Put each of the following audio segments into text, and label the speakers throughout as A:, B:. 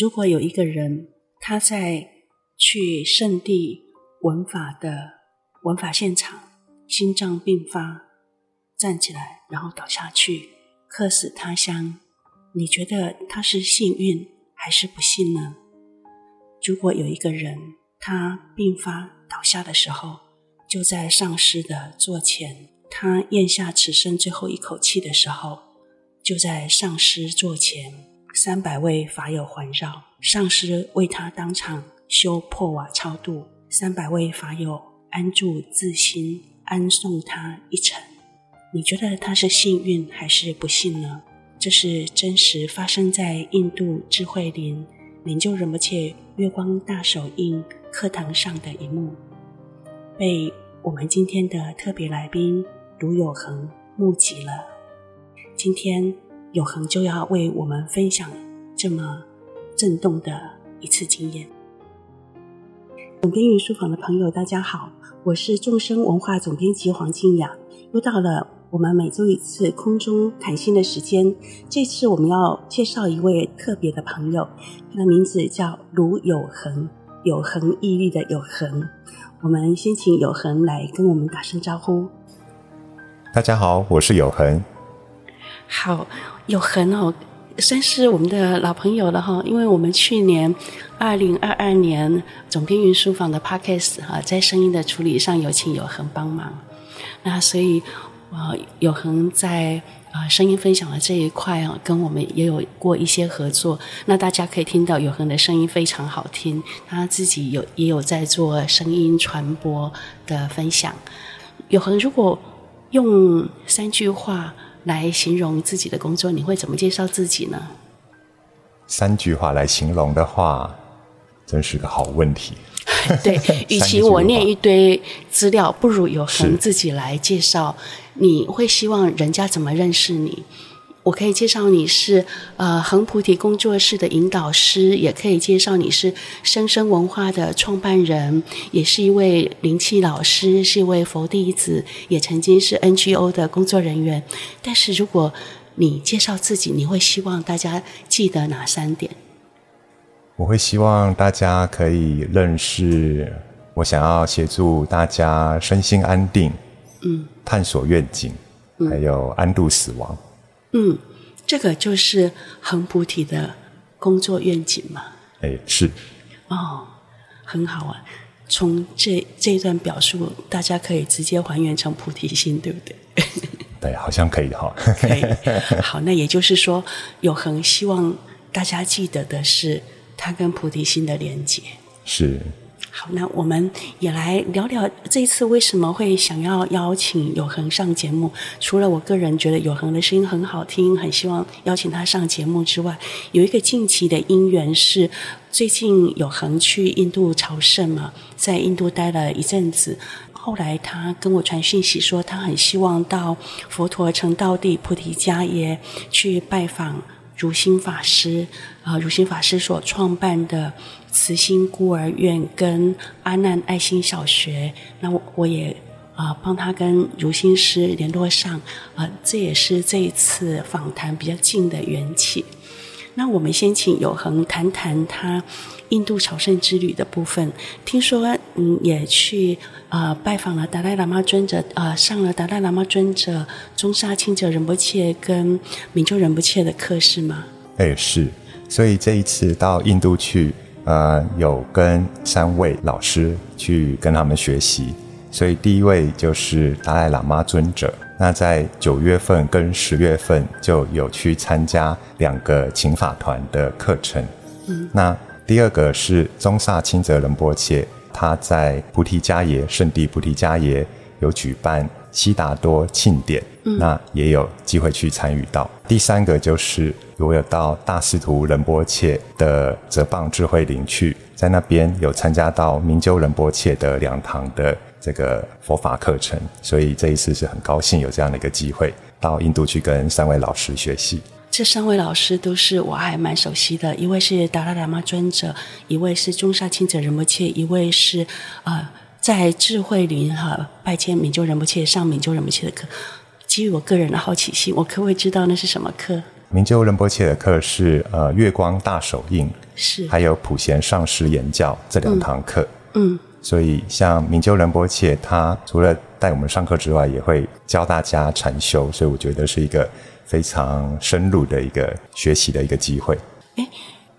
A: 如果有一个人他在去圣地闻法的闻法现场，心脏病发，站起来然后倒下去，客死他乡，你觉得他是幸运还是不幸呢？如果有一个人他病发倒下的时候，就在上师的座前，他咽下此生最后一口气的时候，就在上师座前，三百位法友环绕，上师为他当场修破瓦超度，三百位法友安住自心，安送他一程。你觉得他是幸运还是不幸呢？这是真实发生在印度智慧林明就仁波切月光大手印课堂上的一幕，被我们今天的特别来宾卢有恒目击了。今天有恒就要为我们分享这么震动的一次经验。总编云书房的朋友，大家好，我是众生文化总编辑黄静雅。又到了我们每周一次空中谈心的时间，这次我们要介绍一位特别的朋友，他的名字叫卢有恒，有恒毅力的有恒。我们先请有恒来跟我们打声招呼。
B: 大家好，我是有恒。
A: 好，有恒哦。算是我们的老朋友了哈，因为我们去年二零二二年总编云书房的 Podcast 哈，在声音的处理上有请有恒帮忙，那所以呃有恒在啊声音分享的这一块啊，跟我们也有过一些合作。那大家可以听到有恒的声音非常好听，他自己有也有在做声音传播的分享。有恒如果用三句话。来形容自己的工作，你会怎么介绍自己呢？
B: 三句话来形容的话，真是个好问题。
A: 对，与其我念一堆资料，不如有恒自己来介绍。你会希望人家怎么认识你？我可以介绍你是呃恒菩提工作室的引导师，也可以介绍你是生生文化的创办人，也是一位灵气老师，是一位佛弟子，也曾经是 NGO 的工作人员。但是如果你介绍自己，你会希望大家记得哪三点？
B: 我会希望大家可以认识我，想要协助大家身心安定，嗯，探索愿景，嗯，还有安度死亡。
A: 嗯，这个就是恒菩提的工作愿景嘛。
B: 哎，是。
A: 哦，很好啊。从这这一段表述，大家可以直接还原成菩提心，对不对？
B: 对，好像可以哈。
A: 可以。好，那也就是说，有恒希望大家记得的是他跟菩提心的连结。
B: 是。
A: 好，那我们也来聊聊这一次为什么会想要邀请有恒上节目。除了我个人觉得有恒的声音很好听，很希望邀请他上节目之外，有一个近期的因缘是，最近有恒去印度朝圣嘛，在印度待了一阵子，后来他跟我传讯息说，他很希望到佛陀成道地菩提迦耶去拜访如心法师，啊、呃，如心法师所创办的。慈心孤儿院跟阿难爱心小学，那我我也啊、帮他跟如心师联络上啊、这也是这一次访谈比较近的缘起。那我们先请有恒谈谈他印度朝圣之旅的部分。听说你也去啊、拜访了达赖喇嘛尊者，啊、上了达赖喇嘛尊者宗喀钦哲仁波切跟明就仁波切的课是吗？
B: 哎，是。所以这一次到印度去。呃，有跟三位老师去跟他们学习，所以第一位就是达赖喇嘛尊者。那在九月份跟十月份就有去参加两个请法团的课程。嗯，那第二个是宗萨钦哲仁波切，他在菩提迦耶圣地菩提迦耶有举办悉达多庆典，嗯，那也有机会去参与到。第三个就是。我有到大师徒仁波切的哲蚌智慧林去，在那边有参加到明究仁波切的两堂的这个佛法课程，所以这一次是很高兴有这样的一个机会到印度去跟三位老师学习。
A: 这三位老师都是我还蛮熟悉的，一位是达赖喇嘛尊者，一位是宗喀钦哲仁波切，一位是啊、呃、在智慧林哈拜见明鸠仁波切上明鸠仁波切的课。基于我个人的好奇心，我可不可以知道那是什么课？
B: 明就仁波切的课是呃月光大手印，
A: 是
B: 还有普贤上师言教这两堂课。
A: 嗯，
B: 所以像明就仁波切，他除了带我们上课之外，也会教大家禅修，所以我觉得是一个非常深入的一个学习的一个机会。
A: 哎，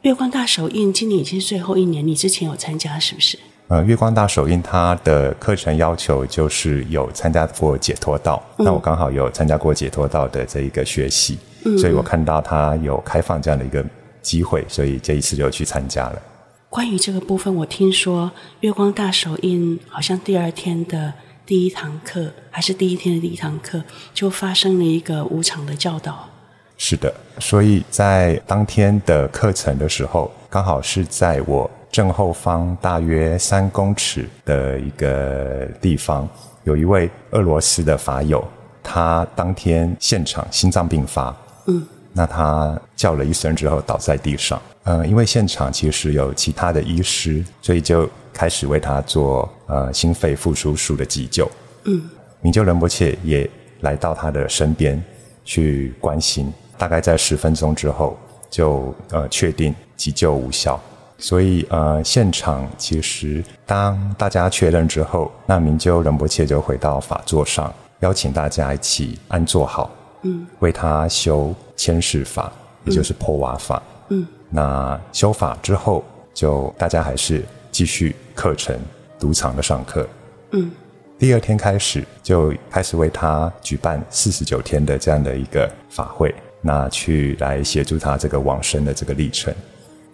A: 月光大手印今年已经是最后一年，你之前有参加是不是？
B: 呃，月光大手印它的课程要求就是有参加过解脱道，嗯、那我刚好有参加过解脱道的这一个学习，嗯、所以我看到它有开放这样的一个机会，所以这一次就去参加了。
A: 关于这个部分，我听说月光大手印好像第二天的第一堂课，还是第一天的第一堂课，就发生了一个无常的教导。
B: 是的，所以在当天的课程的时候，刚好是在我。正后方大约三公尺的一个地方，有一位俄罗斯的法友，他当天现场心脏病发，嗯，那他叫了一声之后倒在地上，嗯，因为现场其实有其他的医师，所以就开始为他做呃心肺复苏术的急救，嗯，明就仁波切也来到他的身边去关心，大概在十分钟之后就呃确定急救无效。所以，呃，现场其实当大家确认之后，那明就仁波切就回到法座上，邀请大家一起安坐好，嗯，为他修千世法，也就是破瓦法，嗯，那修法之后，就大家还是继续课程独常的上课，嗯，第二天开始就开始为他举办四十九天的这样的一个法会，那去来协助他这个往生的这个历程。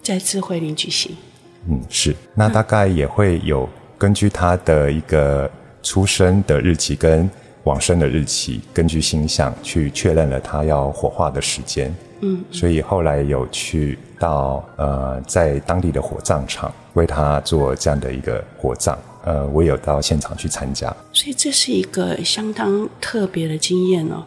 A: 在智慧林举行，
B: 嗯，是。那大概也会有根据他的一个出生的日期跟往生的日期，根据星象去确认了他要火化的时间。嗯，所以后来有去到呃，在当地的火葬场为他做这样的一个火葬。呃，我有到现场去参加。
A: 所以这是一个相当特别的经验哦，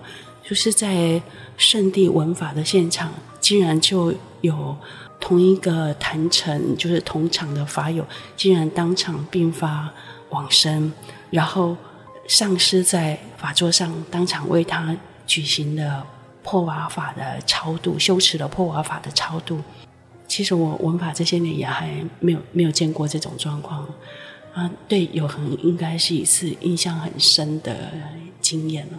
A: 就是在圣地文法的现场，竟然就有。同一个坛城，就是同场的法友，竟然当场病发往生，然后上师在法座上当场为他举行了破瓦法的超度，修持了破瓦法的超度。其实我闻法这些年也还没有没有见过这种状况啊，对有恒应该是一次印象很深的经验了。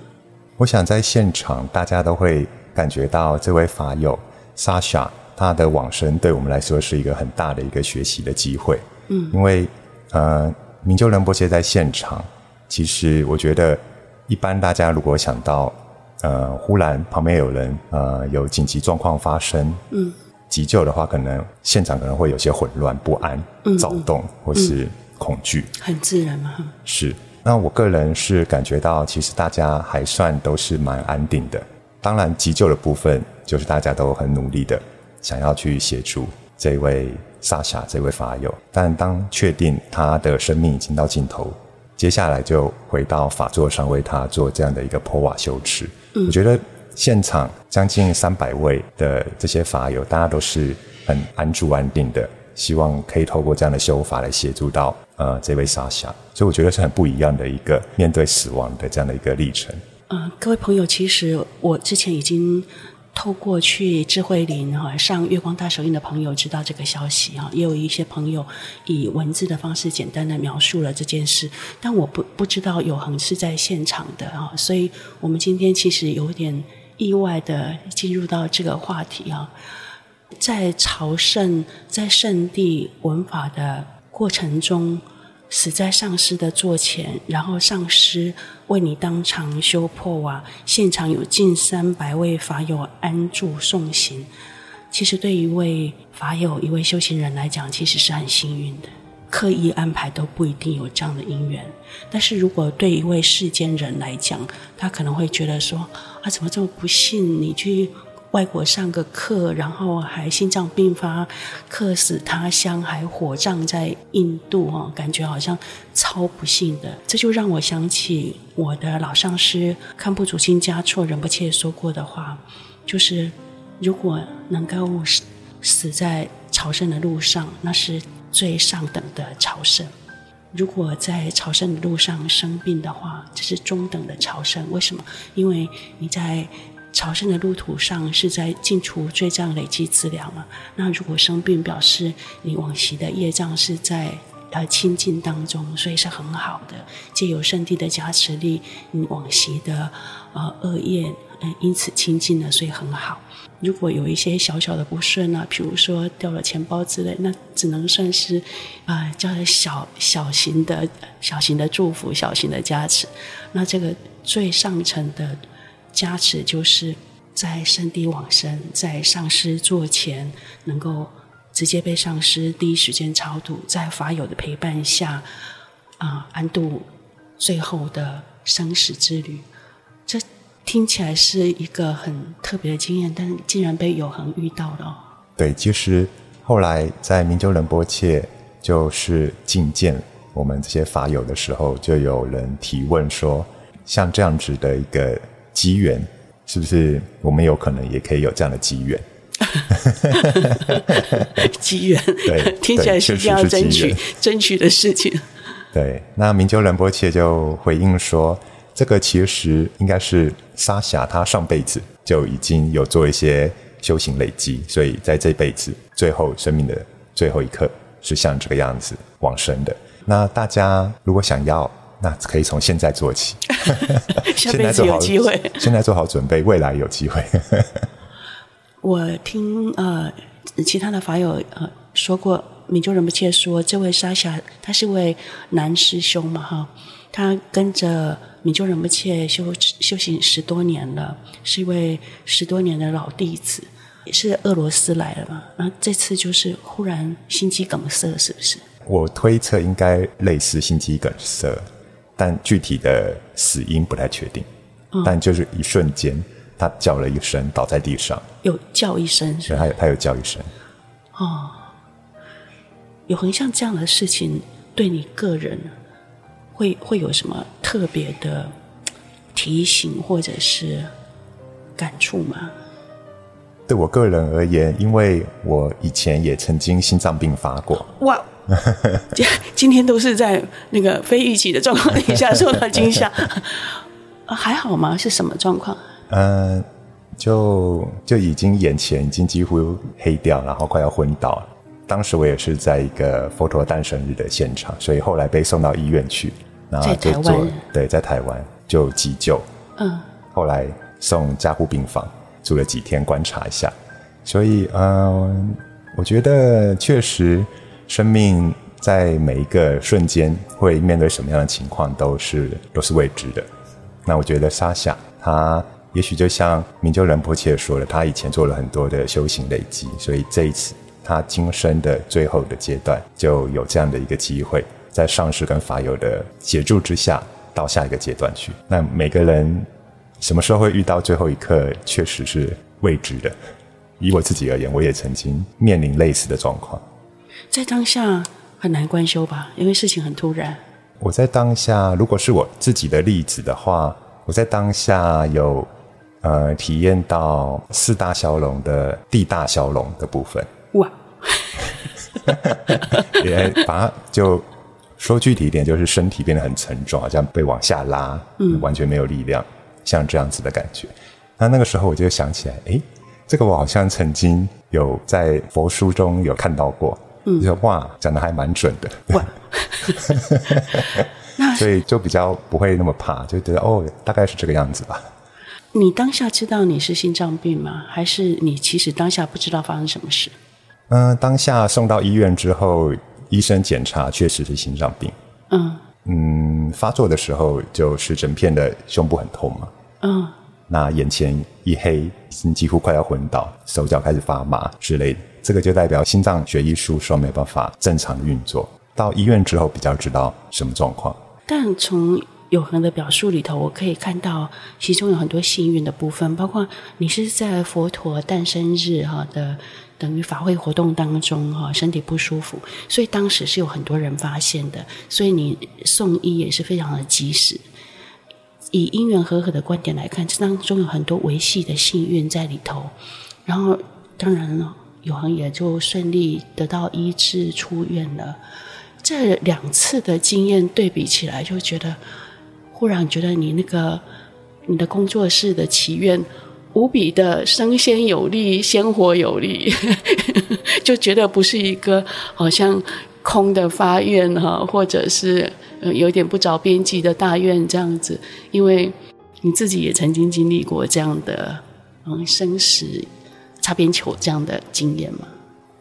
B: 我想在现场大家都会感觉到这位法友 Sasha。他的往生对我们来说是一个很大的一个学习的机会，嗯，因为呃，明就仁波切在现场，其实我觉得一般大家如果想到呃，忽然旁边有人呃有紧急状况发生，嗯，急救的话，可能现场可能会有些混乱、不安、嗯、躁动或是恐惧，嗯、
A: 很自然嘛。
B: 是，那我个人是感觉到，其实大家还算都是蛮安定的。当然，急救的部分就是大家都很努力的。想要去协助这位萨霞这位法友，但当确定他的生命已经到尽头，接下来就回到法座上为他做这样的一个破瓦修持。嗯，我觉得现场将近三百位的这些法友，大家都是很安住安定的，希望可以透过这样的修法来协助到呃这位萨霞，所以我觉得是很不一样的一个面对死亡的这样的一个历程。
A: 嗯，各位朋友，其实我之前已经。透过去智慧林哈上月光大手印的朋友知道这个消息哈，也有一些朋友以文字的方式简单的描述了这件事，但我不不知道有恒是在现场的哈，所以我们今天其实有点意外的进入到这个话题啊，在朝圣在圣地文法的过程中。死在上师的座前，然后上师为你当场修破瓦，现场有近三百位法友安住送行。其实对一位法友、一位修行人来讲，其实是很幸运的。刻意安排都不一定有这样的因缘，但是如果对一位世间人来讲，他可能会觉得说：啊，怎么这么不幸？你去。外国上个课，然后还心脏病发，客死他乡，还火葬在印度啊，感觉好像超不幸的。这就让我想起我的老上师堪布祖清嘉措仁波切说过的话，就是如果能够死死在朝圣的路上，那是最上等的朝圣；如果在朝圣的路上生病的话，这是中等的朝圣。为什么？因为你在朝圣的路途上是在进出罪障、累积资粮嘛？那如果生病，表示你往昔的业障是在呃清净当中，所以是很好的。借由圣地的加持力，你往昔的呃恶业，嗯、呃，因此清净了，所以很好。如果有一些小小的不顺啊，比如说掉了钱包之类，那只能算是啊、叫小小型的小型的祝福、小型的加持。那这个最上层的。加持就是在圣地往生，在上师座前能够直接被上师第一时间超度，在法友的陪伴下，啊、安度最后的生死之旅。这听起来是一个很特别的经验，但竟然被永恒遇到了。
B: 对，其实后来在明州仁波切就是觐见我们这些法友的时候，就有人提问说，像这样子的一个。机缘是不是我们有可能也可以有这样的机缘？
A: 机缘对，听起来是这样争取争取的事情。
B: 对，那明鸠仁波切就回应说，这个其实应该是沙霞他上辈子就已经有做一些修行累积，所以在这辈子最后生命的最后一刻是像这个样子往生的。那大家如果想要。那可以从现在做起，
A: 下辈子有机会。
B: 现在做好准备，未来有机会。
A: 我听呃其他的法友呃说过，明鸠仁不切说，这位沙霞他是位男师兄嘛哈，他跟着明鸠仁不切修修行十多年了，是一位十多年的老弟子，也是俄罗斯来的嘛。然后这次就是忽然心肌梗塞，是不是？
B: 我推测应该类似心肌梗塞。但具体的死因不太确定，嗯，但就是一瞬间，他叫了一声，倒在地上，
A: 有叫一声，是吧？
B: 他有他有叫一声，
A: 哦，有很像这样的事情，对你个人会会有什么特别的提醒或者是感触吗？
B: 对我个人而言，因为我以前也曾经心脏病发过，
A: 哇。今今天都是在那个非预期的状况底下受到惊吓，还好吗？是什么状况？
B: 嗯、呃，就就已经眼前已经几乎黑掉，然后快要昏倒了。当时我也是在一个佛陀诞生日的现场，所以后来被送到医院去，然后就做对，在台湾就急救，嗯，后来送加护病房住了几天观察一下，所以嗯、呃，我觉得确实。生命在每一个瞬间会面对什么样的情况，都是都是未知的。那我觉得沙夏他也许就像明鸠仁波切说的，他以前做了很多的修行累积，所以这一次他今生的最后的阶段就有这样的一个机会，在上师跟法友的协助之下，到下一个阶段去。那每个人什么时候会遇到最后一刻，确实是未知的。以我自己而言，我也曾经面临类似的状况。
A: 在当下很难观修吧，因为事情很突然。
B: 我在当下，如果是我自己的例子的话，我在当下有呃体验到四大消融的地大消融的部分。哇！也把它就说具体一点，就是身体变得很沉重，好像被往下拉，嗯，完全没有力量，像这样子的感觉。那那个时候我就想起来，哎，这个我好像曾经有在佛书中有看到过。嗯，就说哇，讲的还蛮准的。哇，所以就比较不会那么怕，就觉得哦，大概是这个样子吧。
A: 你当下知道你是心脏病吗？还是你其实当下不知道发生什么事？
B: 嗯、呃，当下送到医院之后，医生检查确实是心脏病。嗯嗯，发作的时候就是整片的胸部很痛嘛。嗯，那眼前一黑，几乎快要昏倒，手脚开始发麻之类的。这个就代表心脏血液输送没办法正常的运作。到医院之后比较知道什么状况。
A: 但从永恒的表述里头，我可以看到其中有很多幸运的部分，包括你是在佛陀诞生日哈的等于法会活动当中哈身体不舒服，所以当时是有很多人发现的，所以你送医也是非常的及时。以因缘和合的观点来看，这当中有很多维系的幸运在里头。然后当然了。永恒也就顺利得到医治出院了。这两次的经验对比起来，就觉得忽然觉得你那个你的工作室的祈愿无比的生鲜有力、鲜活有力，就觉得不是一个好像空的发愿哈，或者是有点不着边际的大愿这样子。因为你自己也曾经经历过这样的嗯生死擦边球这样的经验吗。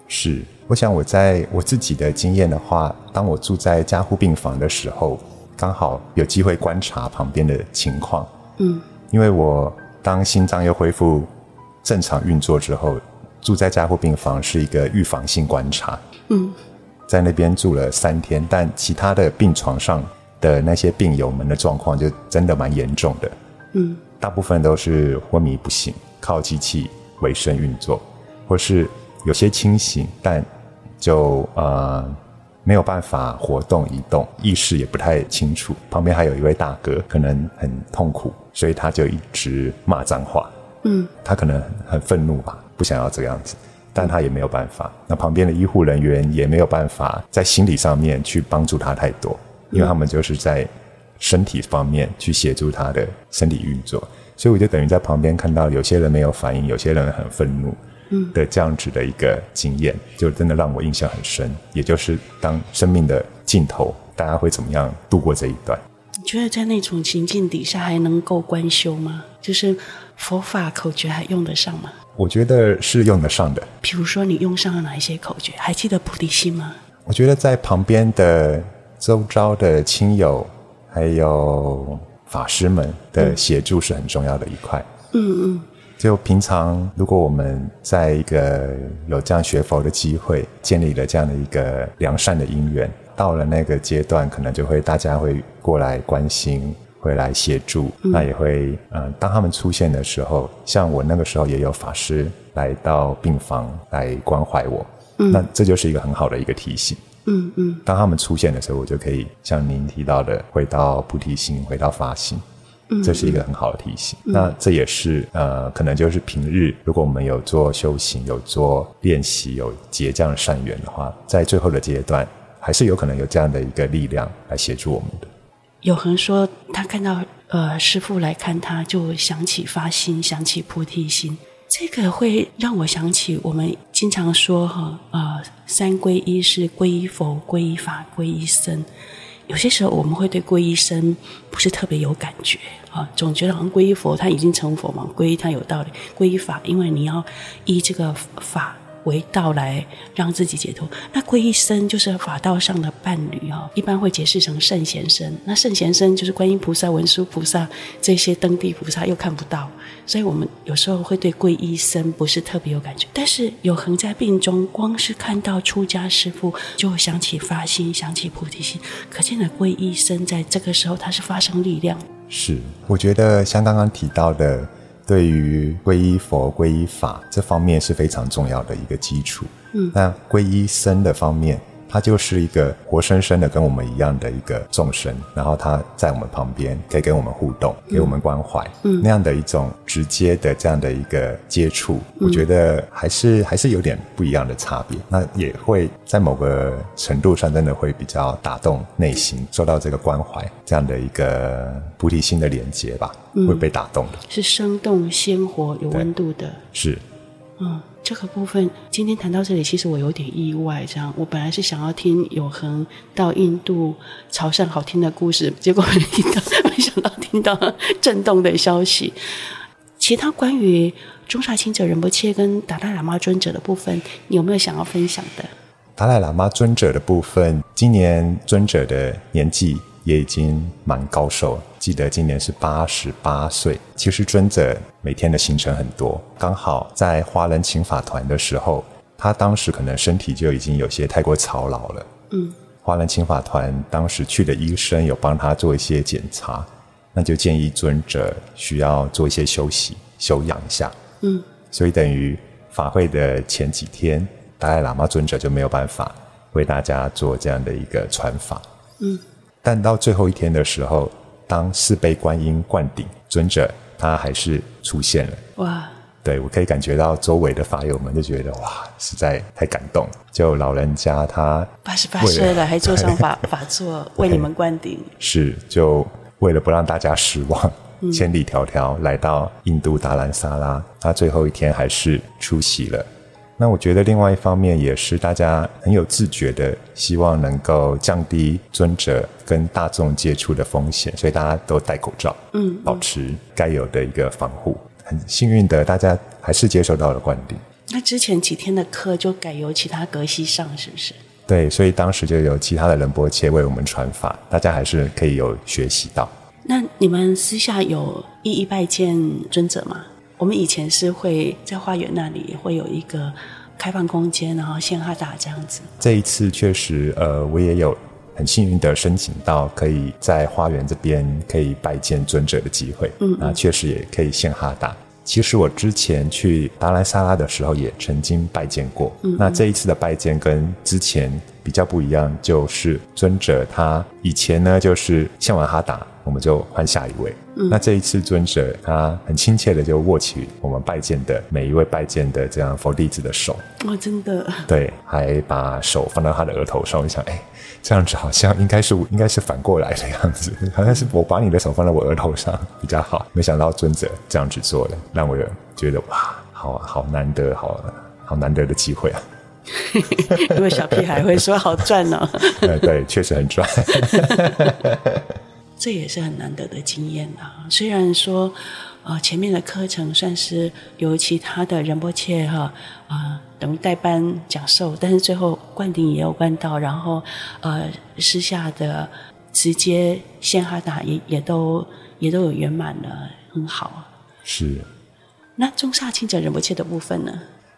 B: 是，我想我在我自己的经验的话，当我住在加护病房的时候，刚好有机会观察旁边的情况。嗯，因为我。当心脏又恢复正常运作之后，住在加护病房是一个预防性观察。嗯，在那边住了三天，但其他的病床上的那些病友们的状况就真的蛮严重的。嗯，大部分都是昏迷不醒，靠机器维生运作，或是有些清醒，但就呃没有办法活动移动，意识也不太清楚。旁边还有一位大哥，可能很痛苦。所以他就一直骂脏话，嗯，他可能很愤怒吧，不想要这个样子，但他也没有办法。那旁边的医护人员也没有办法在心理上面去帮助他太多，因为他们就是在身体方面去协助他的身体运作。所以我就等于在旁边看到有些人没有反应，有些人很愤怒，嗯，的这样子的一个经验，就真的让我印象很深。也就是当生命的尽头，大家会怎么样度过这一段？
A: 你觉得在那种情境底下还能够观修吗？就是佛法口诀还用得上吗？
B: 我觉得是用得上的。
A: 比如说，你用上了哪一些口诀？还记得菩提心吗？
B: 我觉得在旁边的周遭的亲友还有法师们的协助是很重要的一块。嗯嗯。就平常，如果我们在一个有这样学佛的机会，建立了这样的一个良善的因缘。到了那个阶段，可能就会大家会过来关心，会来协助，嗯、那也会嗯、呃，当他们出现的时候，像我那个时候也有法师来到病房来关怀我，嗯、那这就是一个很好的一个提醒。嗯嗯，当他们出现的时候，我就可以像您提到的，回到菩提心，回到发心，嗯，这是一个很好的提醒。嗯、那这也是呃，可能就是平日如果我们有做修行、有做练习、有结这样的善缘的话，在最后的阶段。还是有可能有这样的一个力量来协助我们的。
A: 有恒说，他看到呃师傅来看他，就想起发心，想起菩提心。这个会让我想起我们经常说哈呃三皈依是皈依佛、皈依法、皈依僧。有些时候我们会对皈依僧不是特别有感觉啊，总觉得好像皈依佛他已经成佛嘛，皈依他有道理。皈依法，因为你要依这个法。为道来让自己解脱，那皈依僧就是法道上的伴侣哦，一般会解释成圣贤僧。那圣贤僧就是观音菩萨、文殊菩萨这些登地菩萨又看不到，所以我们有时候会对皈依僧不是特别有感觉。但是有恒在病中，光是看到出家师父，就想起发心，想起菩提心，可见的皈依僧在这个时候他是发生力量。
B: 是，我觉得像刚刚提到的。对于皈依佛、皈依法这方面是非常重要的一个基础。嗯，那皈依僧的方面。他就是一个活生生的跟我们一样的一个众生，然后他在我们旁边，可以跟我们互动，给我们关怀，嗯，那样的一种直接的这样的一个接触，嗯，我觉得还是还是有点不一样的差别。那也会在某个程度上，真的会比较打动内心，受到这个关怀，这样的一个菩提心的连接吧，嗯，会被打动的，
A: 是生动鲜活、有温度的，
B: 是，
A: 嗯。这个部分今天谈到这里，其实我有点意外。这样，我本来是想要听有恒到印度朝圣好听的故事，结果没听到，没想到听到震动的消息。其他关于宗喀钦哲仁波切跟达赖喇嘛尊者的部分，你有没有想要分享的？
B: 达赖喇嘛尊者的部分，今年尊者的年纪。也已经蛮高寿了，记得今年是八十八岁。其实尊者每天的行程很多，刚好在华人请法团的时候，他当时可能身体就已经有些太过操劳了。嗯，华人请法团当时去的医生有帮他做一些检查，那就建议尊者需要做一些休息、休养一下。嗯，所以等于法会的前几天，达赖喇嘛尊者就没有办法为大家做这样的一个传法。嗯。但到最后一天的时候，当四杯观音灌顶，尊者他还是出现了。哇！对，我可以感觉到周围的法友们就觉得哇，实在太感动。就老人家他
A: 八十八岁了，还坐上法法座为你们灌顶。
B: 是，就为了不让大家失望，千里迢迢来到印度达兰萨拉，他最后一天还是出席了。那我觉得另外一方面也是大家很有自觉的，希望能够降低尊者跟大众接触的风险，所以大家都戴口罩，嗯，保持该有的一个防护。很幸运的，大家还是接受到了灌顶。
A: 那之前几天的课就改由其他格西上，是不是？
B: 对，所以当时就有其他的仁波切为我们传法，大家还是可以有学习到。
A: 那你们私下有一一拜见尊者吗？我们以前是会在花园那里会有一个开放空间，然后献哈达这样子。
B: 这一次确实，呃，我也有很幸运的申请到可以在花园这边可以拜见尊者的机会。嗯，那确实也可以献哈达。其实我之前去达兰萨拉的时候也曾经拜见过。嗯，那这一次的拜见跟之前比较不一样，就是尊者他以前呢就是献完哈达，我们就换下一位。嗯，那这一次尊者他很亲切的就握起我们拜见的每一位拜见的这样佛弟子的手。
A: 哇，真的。
B: 对，还把手放到他的额头上，我想，哎。这样子好像应该是应该是反过来的样子，好像是我把你的手放在我额头上比较好。没想到尊者这样子做了，让我觉得哇，好好难得，好好难得的机会啊！
A: 因为小屁孩会说好赚哦。
B: 对 对，确实很赚。
A: 这也是很难得的经验啊！虽然说。啊、呃，前面的课程算是由其他的仁波切哈啊等于代班讲授，但是最后灌顶也有灌到，然后呃私下的直接献哈达也也都也都有圆满了，很好。
B: 是。
A: 那中下清者仁波切的部分呢？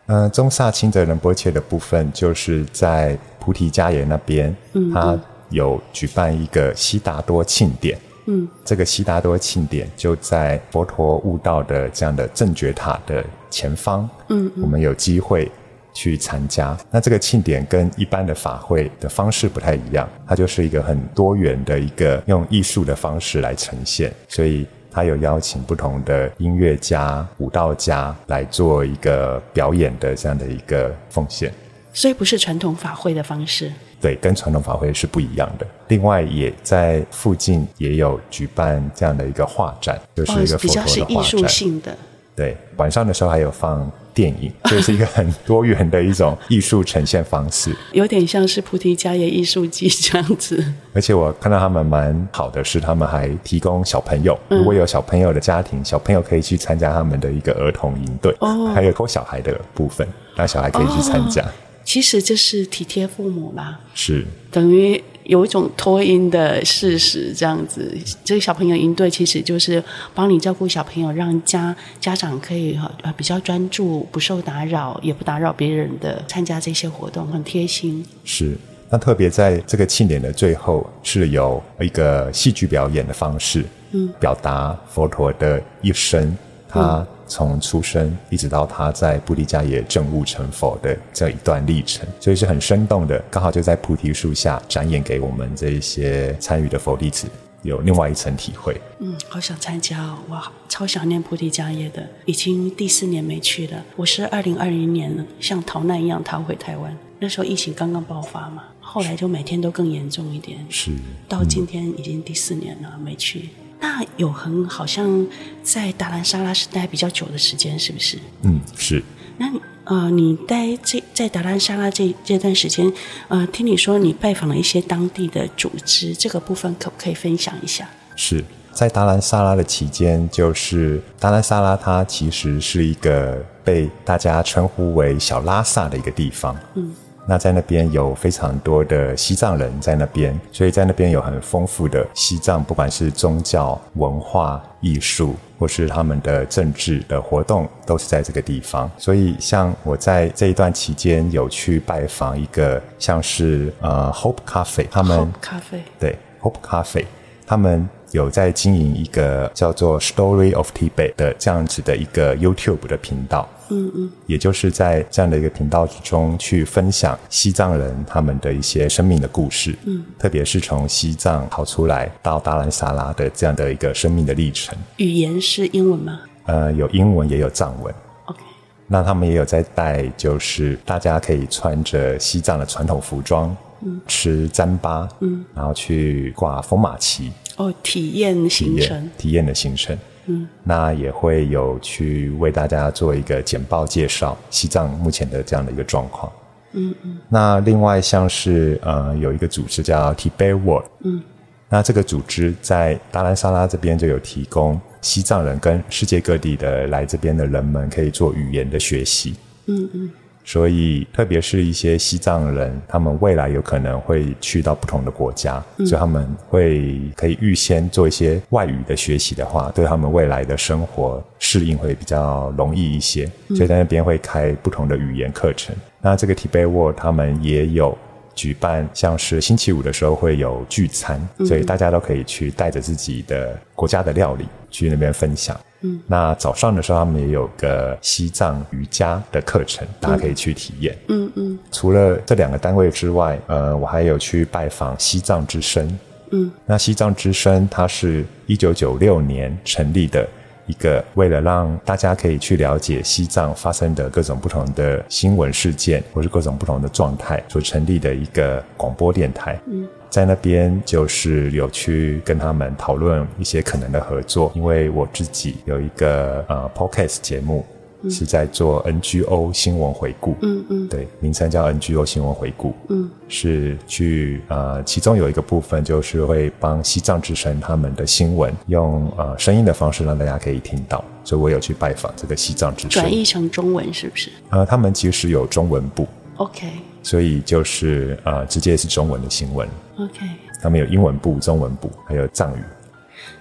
B: 嗯、呃，宗萨钦哲仁波切的部分就是在菩提迦耶那边，嗯，他有举办一个悉达多庆典。嗯，这个悉达多庆典就在佛陀悟道的这样的正觉塔的前方。嗯，嗯，我们有机会去参加。那这个庆典跟一般的法会的方式不太一样，它就是一个很多元的一个用艺术的方式来呈现，所以它有邀请不同的音乐家、舞蹈家来做一个表演的这样的一个奉献。
A: 所以不是传统法会的方式。
B: 对，跟传统法会是不一样的。另外，也在附近也有举办这样的一个画展，就是一个佛陀的画展。哦，比较是艺术性的。对，晚上的时候还有放电影，这是一个很多元的一种艺术呈现方式。
A: 有点像是菩提迦耶艺术季这样子。
B: 而且我看到他们蛮好的是，他们还提供小朋友，如果有小朋友的家庭，嗯、小朋友可以去参加他们的一个儿童营队，哦，还有勾小孩的部分，让小孩可以去参加。哦
A: 其实这是体贴父母啦，
B: 是
A: 等于有一种托婴的事实，这样子。这个小朋友应对其实就是帮你照顾小朋友，让家家长可以呃比较专注，不受打扰，也不打扰别人的参加这些活动，很贴心。
B: 是，那特别在这个庆典的最后，是有一个戏剧表演的方式，嗯，表达佛陀的一生，他、嗯。从出生一直到他在菩提迦耶证悟成佛的这一段历程，所以是很生动的。刚好就在菩提树下展演给我们这一些参与的佛弟子，有另外一层体会。
A: 嗯，好想参加哦！哇，超想念菩提迦耶的，已经第四年没去了。我是二零二零年像逃难一样逃回台湾，那时候疫情刚刚爆发嘛，后来就每天都更严重一点。
B: 是，
A: 到今天已经第四年了，嗯、没去。那永恒好像在达兰萨拉是待比较久的时间，是不是？
B: 嗯，是。
A: 那呃，你待这在达兰萨拉这这段时间，呃，听你说你拜访了一些当地的组织，这个部分可不可以分享一下？
B: 是在达兰萨拉的期间，就是达兰萨拉它其实是一个被大家称呼为小拉萨的一个地方。嗯。那在那边有非常多的西藏人在那边，所以在那边有很丰富的西藏，不管是宗教、文化、艺术，或是他们的政治的活动，都是在这个地方。所以，像我在这一段期间有去拜访一个像是呃 Hope Cafe，他们
A: Hope Cafe
B: 对 Hope Cafe，他们有在经营一个叫做 Story of Tibet 的这样子的一个 YouTube 的频道。嗯嗯，也就是在这样的一个频道之中去分享西藏人他们的一些生命的故事，嗯，特别是从西藏逃出来到达兰萨拉的这样的一个生命的历程。
A: 语言是英文吗？
B: 呃，有英文也有藏文。
A: OK，
B: 那他们也有在带，就是大家可以穿着西藏的传统服装，嗯，吃糌粑，嗯，然后去挂风马旗。
A: 哦，体验行程，
B: 体验的行程。嗯，那也会有去为大家做一个简报介绍西藏目前的这样的一个状况。嗯嗯。那另外像是呃有一个组织叫 Tibet World，嗯，那这个组织在达兰萨拉这边就有提供西藏人跟世界各地的来这边的人们可以做语言的学习。嗯嗯。所以，特别是一些西藏人，他们未来有可能会去到不同的国家，嗯、所以他们会可以预先做一些外语的学习的话，对他们未来的生活适应会比较容易一些。嗯、所以在那边会开不同的语言课程。那这个 Tibet World 他们也有举办，像是星期五的时候会有聚餐，嗯、所以大家都可以去带着自己的国家的料理去那边分享。嗯，那早上的时候，他们也有个西藏瑜伽的课程，大家可以去体验。嗯嗯。除了这两个单位之外，呃，我还有去拜访西藏之声。嗯，那西藏之声它是一九九六年成立的一个，为了让大家可以去了解西藏发生的各种不同的新闻事件，或是各种不同的状态所成立的一个广播电台。嗯。在那边就是有去跟他们讨论一些可能的合作，因为我自己有一个呃 podcast 节目，嗯、是在做 NGO 新闻回顾，嗯嗯，对，名称叫 NGO 新闻回顾，嗯，是去呃其中有一个部分就是会帮西藏之声他们的新闻用呃声音的方式让大家可以听到，所以我有去拜访这个西藏之声，
A: 转译成中文是不是？
B: 呃，他们其实有中文部
A: ，OK。
B: 所以就是呃，直接是中文的新闻。
A: OK，
B: 他们有英文部、中文部，还有藏语。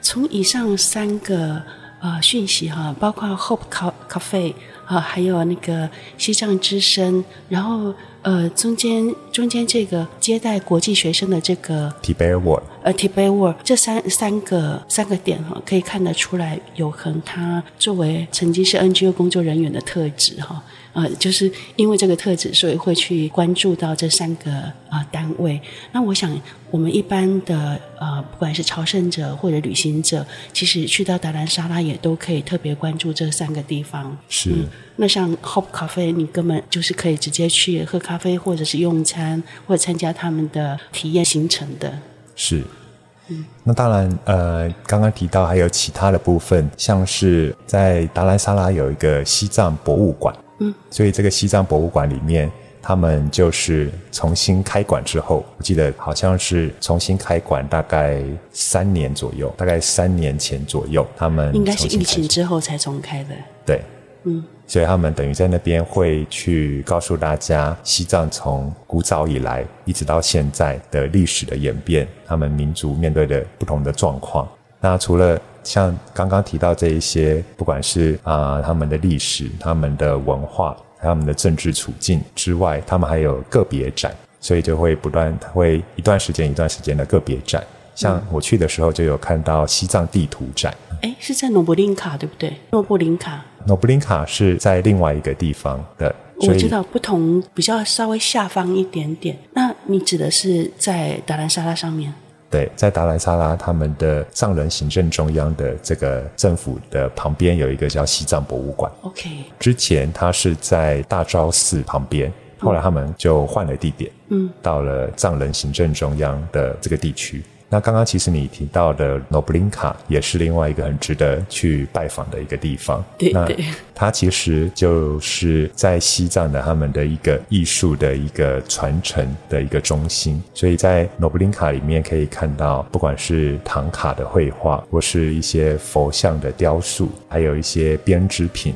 A: 从以上三个呃讯息哈，包括 Hope Cafe 啊，还有那个西藏之声，然后呃中间中间这个接待国际学生的这个
B: Tibet World，
A: 呃 Tibet World 这三三个三个点哈，可以看得出来有恒他作为曾经是 NGO 工作人员的特质哈。呃，就是因为这个特质，所以会去关注到这三个啊、呃、单位。那我想，我们一般的呃，不管是朝圣者或者旅行者，其实去到达兰萨拉也都可以特别关注这三个地方。
B: 是。
A: 嗯、那像 Hope Cafe，你根本就是可以直接去喝咖啡，或者是用餐，或者参加他们的体验行程的。
B: 是。嗯。那当然，呃，刚刚提到还有其他的部分，像是在达兰萨拉有一个西藏博物馆。嗯，所以这个西藏博物馆里面，他们就是重新开馆之后，我记得好像是重新开馆大概三年左右，大概三年前左右，他们
A: 应该是疫情之后才重开的。
B: 对，嗯，所以他们等于在那边会去告诉大家西藏从古早以来一直到现在的历史的演变，他们民族面对的不同的状况。那除了像刚刚提到这一些，不管是啊、呃、他们的历史、他们的文化、他们的政治处境之外，他们还有个别展，所以就会不断会一段时间一段时间的个别展。像我去的时候就有看到西藏地图展，
A: 哎，是在诺布林卡对不对？诺布林卡，
B: 诺布林卡是在另外一个地方的，
A: 我知道不同，比较稍微下方一点点。那你指的是在达兰萨拉上面？
B: 对，在达兰萨拉，他们的藏人行政中央的这个政府的旁边有一个叫西藏博物馆。
A: OK，
B: 之前它是在大昭寺旁边，后来他们就换了地点，嗯，到了藏人行政中央的这个地区。那刚刚其实你提到的诺布林卡也是另外一个很值得去拜访的一个地方。
A: 对对，
B: 那它其实就是在西藏的他们的一个艺术的一个传承的一个中心。所以在诺布林卡里面可以看到，不管是唐卡的绘画，或是一些佛像的雕塑，还有一些编织品。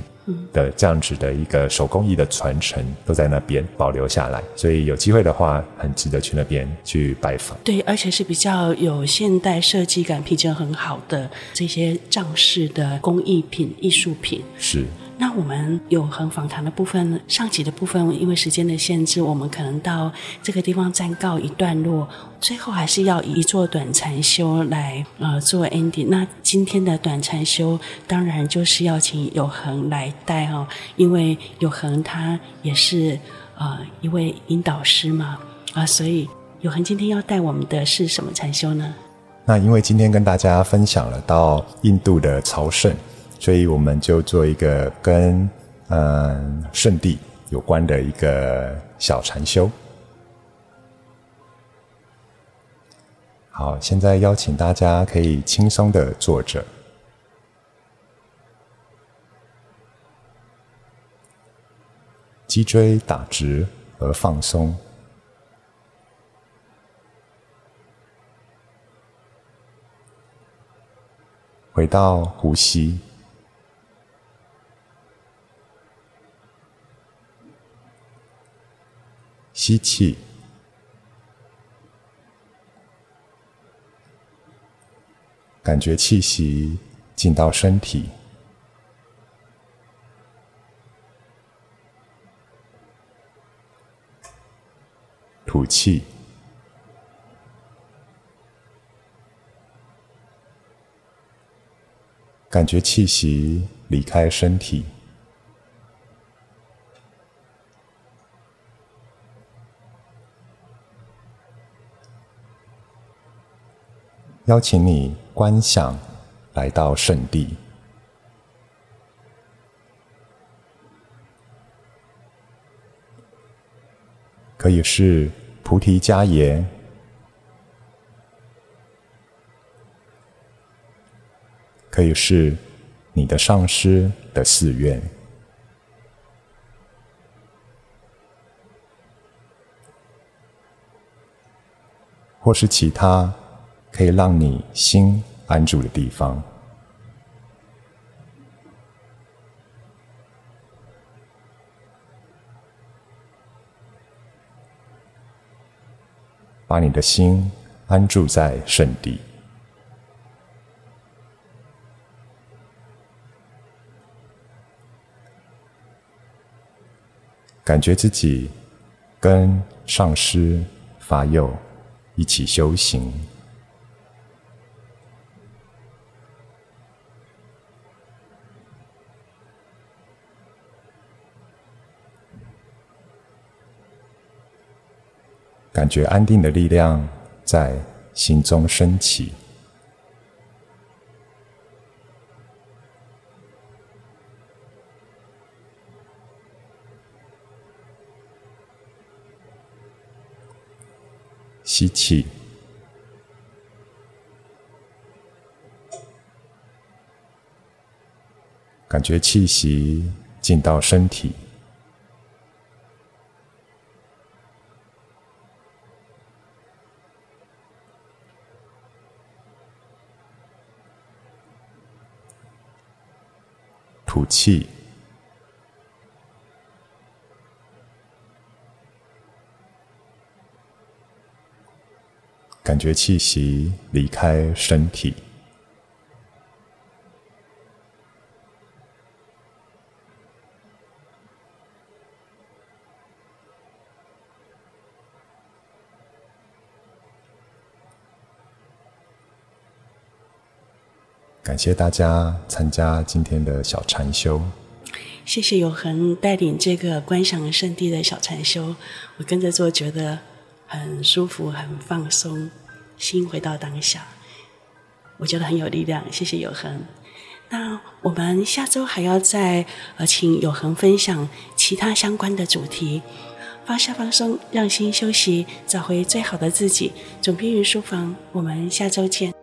B: 的这样子的一个手工艺的传承都在那边保留下来，所以有机会的话，很值得去那边去拜访。
A: 对，而且是比较有现代设计感、品质很好的这些藏式的工艺品、艺术品。
B: 是。
A: 那我们永恒访谈的部分，上集的部分，因为时间的限制，我们可能到这个地方暂告一段落。最后还是要以一座短禅修来呃做 ending。那今天的短禅修，当然就是要请永恒来带哦，因为永恒他也是呃一位引导师嘛啊，所以永恒今天要带我们的是什么禅修呢？
B: 那因为今天跟大家分享了到印度的朝圣。所以我们就做一个跟嗯圣地有关的一个小禅修。好，现在邀请大家可以轻松的坐着。脊椎打直而放松。回到呼吸。吸气。感觉气息进到身体，吐气，感觉气息离开身体。邀请你观想来到圣地，可以是菩提迦耶，可以是你的上师的寺院，或是其他。可以让你心安住的地方，把你的心安住在圣地，感觉自己跟上师法友一起修行。感觉安定的力量在心中升起，吸气，感觉气息进到身体。吐气，感觉气息离开身体，感谢大家参加今天的小禅修。
A: 谢谢有恒带领这个观想圣地的小禅修，我跟着做，觉得很舒服、很放松，心回到当下，我觉得很有力量。谢谢有恒。那我们下周还要再呃，请有恒分享其他相关的主题。放下放松，让心休息，找回最好的自己。总编云书房，我们下周见。